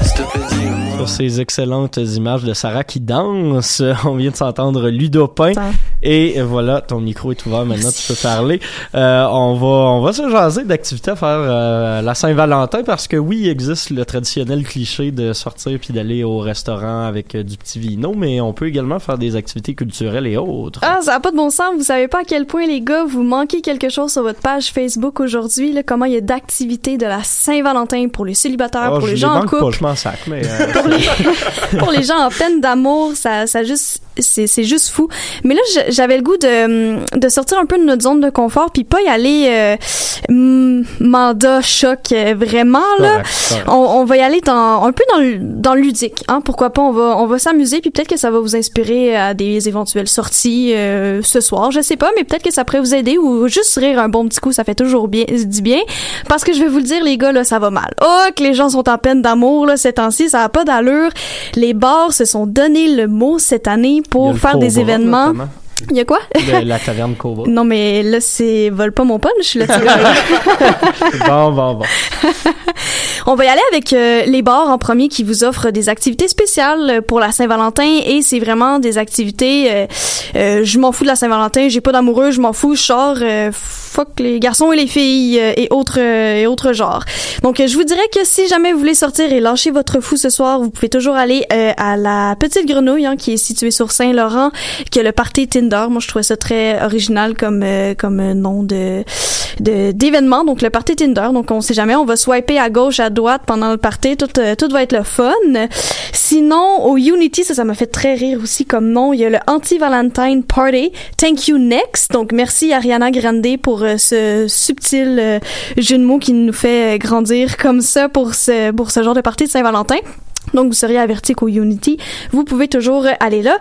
S'il te plaît, dis-le-moi. Sur ces excellentes images de Sarah qui danse, [laughs] on vient de s'entendre Ludopin. Et voilà, ton micro est ouvert maintenant, tu peux parler. Euh, on va on va se jaser d'activités à faire euh, la Saint-Valentin parce que oui, il existe le traditionnel cliché de sortir puis d'aller au restaurant avec euh, du petit vino, mais on peut également faire des activités culturelles et autres. Ah, ça n'a pas de bon sens. Vous savez pas à quel point, les gars, vous manquez quelque chose sur votre page Facebook aujourd'hui. là, Comment il y a d'activités de la Saint-Valentin pour les célibataires, Ah, pour les gens en manque pas, couple. je m'en sac, mais euh, [laughs] pour les, [laughs] pour les gens en peine d'amour, ça, ça juste, c'est, c'est juste fou. Mais là, j'avais le goût de, de sortir un peu de notre zone de confort, puis pas y aller euh, mandat choc euh, vraiment là. Correct, correct. On, on va y aller dans un peu dans le, dans le ludique, hein. Pourquoi pas On va on va s'amuser, puis peut-être que ça va vous inspirer à des éventuelles sorties euh, ce soir. Je sais pas, mais peut-être que ça pourrait vous aider ou juste rire un bon petit coup, ça fait toujours bien, du bien. Parce que je vais vous le dire, les gars, là, ça va mal. Oh, que les gens sont en peine d'amour là ces temps-ci, ça a pas d'allure. Les bars se sont donné le mot cette année pour faire des événements. notamment. Il y a quoi? La taverne Cobra. Non, mais là, c'est vole pas mon punch, petit [laughs] bon, bon, bon. On va y aller avec euh, les bars en premier qui vous offrent des activités spéciales pour la Saint-Valentin et c'est vraiment des activités euh, euh, je m'en fous de la Saint-Valentin, j'ai pas d'amoureux, je m'en fous, je sors euh, fuck les garçons et les filles et autres et autres genres. Donc je vous dirais que si jamais vous voulez sortir et lâcher votre fou ce soir, vous pouvez toujours aller à la Petite Grenouille hein, qui est située sur Saint-Laurent, qui a le party Tinder. Moi je trouvais ça très original comme euh, comme euh, nom de d'événement donc le party Tinder. Donc on sait jamais, on va swiper à gauche, à droite pendant le party, tout euh, va être le fun. Sinon au Unity, ça ça m'a fait très rire aussi comme nom, il y a le Anti-Valentine Party. Thank you next. Donc merci Ariana Grande pour euh, ce subtil jeu de mots qui nous fait grandir comme ça pour ce pour ce genre de party de Saint-Valentin. Donc vous seriez averti qu'au Unity, vous pouvez toujours aller là.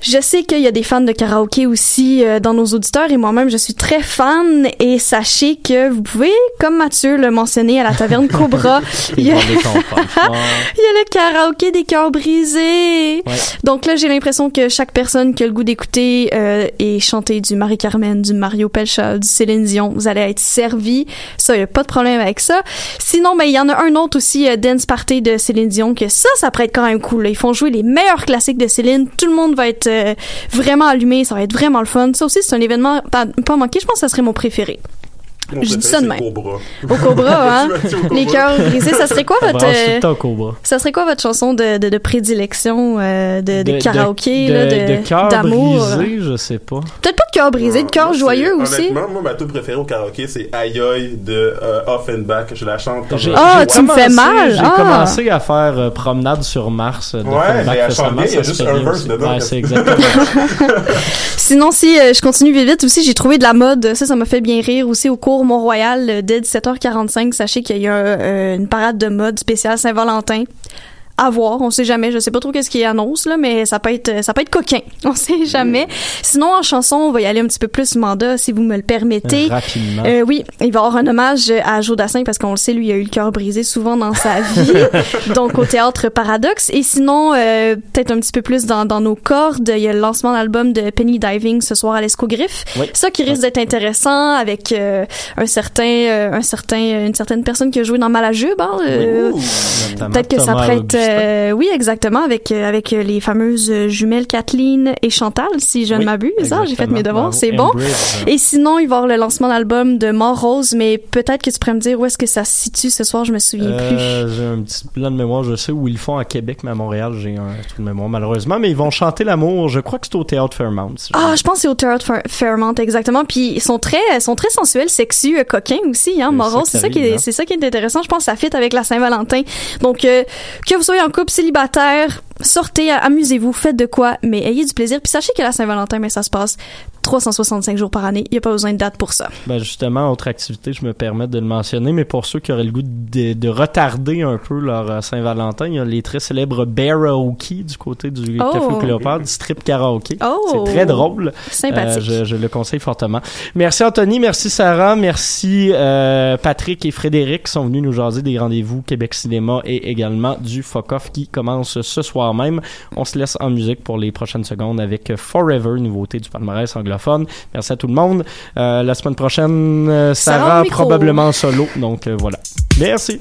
Je sais qu'il y a des fans de karaoké aussi euh, dans nos auditeurs et moi-même je suis très fan et sachez que vous pouvez, comme Mathieu l'a mentionné à la taverne [laughs] Cobra, [laughs] il y a, il y le karaoké des cœurs brisés. Donc là j'ai l'impression que chaque personne qui a le goût d'écouter euh, et chanter du Marie-Carmen, du Mario Pelcha, du Céline Dion, vous allez être servi. Ça, il y a pas de problème avec ça. Sinon, ben il y en a un autre aussi, euh, Dance Party de Céline Dion, que ça, ça pourrait être quand même cool. là. Ils font jouer les meilleurs classiques de Céline. Tout le monde va être vraiment allumé. Ça va être vraiment le fun. Ça aussi, c'est un événement pas, pas manqué. Je pense que ça serait mon préféré. Je dis ça de même. Cobra. Au Cobra, [laughs] hein? Tu vas-tu au Les Cobra? cœurs brisés. Ça serait quoi votre, euh, au Cobra. ça serait quoi votre chanson de, de, de prédilection, euh, de, de, De- karaoké, de, là, de, de, de cœur brisé, je sais pas. Peut-être pas de cœur brisé, de cœur joyeux aussi. Honnêtement, moi, ma toute préférée au karaoké, c'est Aïe Aïe de euh, Offenbach. Je la chante un- Ah, tu me fais mal. J'ai Ah. commencé à faire euh, Promenade sur Mars de Ouais, il y a juste un verse dedans. Ouais, c'est exactement. [laughs] Sinon, si je continue vite vite aussi, j'ai trouvé de la mode. Ça, ça m'a fait bien rire aussi au cours Mont-Royal euh, dès 17h45. Sachez qu'il y a euh, une parade de mode spéciale Saint-Valentin. À voir, on sait jamais. Je sais pas trop qu'est-ce qu'il annonce là, mais ça peut être ça peut être coquin. [laughs] On sait jamais. Sinon en chanson, on va y aller un petit peu plus mandat si vous me le permettez. Rapidement. Euh, oui, il va y avoir un hommage à Joe Dassin parce qu'on le sait, lui il a eu le cœur brisé souvent dans sa [laughs] vie. Donc au théâtre Paradoxe. Et sinon, euh, peut-être un petit peu plus dans, dans nos cordes, il y a le lancement d'album de Penny Diving ce soir à l'Escogriffe. Oui. Ça qui risque d'être intéressant avec euh, un certain, un certain, une certaine personne qui a joué dans Malajube. Hein, Peut-être que ça pourrait être. Euh, oui, exactement, avec euh, avec euh, les fameuses euh, jumelles Kathleen et Chantal, si je ne Oui, m'abuse. hein, j'ai fait mes devoirs, c'est bon. Embridge. Et sinon, il va y avoir le lancement d'album de Mort Rose, mais peut-être que tu pourrais me dire où est-ce que ça se situe ce soir, je me souviens plus. Euh, j'ai un petit plan de mémoire, je sais où ils le font à Québec, mais à Montréal, j'ai un trou de mémoire malheureusement. Mais ils vont chanter l'amour, je crois que c'est au Théâtre Fairmount. si Ah, je pense que c'est au Théâtre Fair- Fairmont exactement. Puis ils sont très, ils sont très sensuels, sexus, euh, coquins aussi. Hein, Mort Rose, c'est ça qui est, hein. c'est ça qui est intéressant. Je pense que ça fit avec la Saint-Valentin. Donc euh, que vous soyez en couple, célibataire, sortez, amusez-vous, faites de quoi, mais ayez du plaisir. Puis sachez que la Saint-Valentin, mais ça se passe 365 jours par année. Il y a pas besoin de date pour ça. Ben justement, autre activité, je me permets de le mentionner, mais pour ceux qui auraient le goût de, de retarder un peu leur euh, Saint-Valentin, il y a les très célèbres Karaoke du côté du Oh. Café Cléopâtre, du strip karaoké. Oh. C'est très drôle. Sympathique. Euh, je, je le conseille fortement. Merci Anthony, merci Sarah, merci euh, Patrick et Frédéric qui sont venus nous jaser des rendez-vous Québec Cinéma et également du Fuck Off qui commence ce soir même. On se laisse en musique pour les prochaines secondes avec Forever, nouveauté du palmarès anglophone. Merci à tout le monde. Euh, la semaine prochaine, euh, Sarah probablement en solo. Donc euh, voilà. Merci.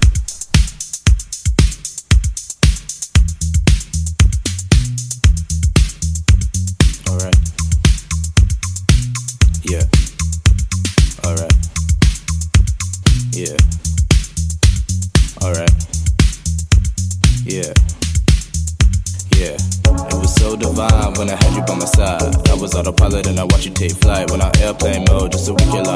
Yeah. Alright. Yeah. Yeah. It was so divine when I had you by my side. I was autopilot and I watched you take flight. When on airplane mode, just so we could lie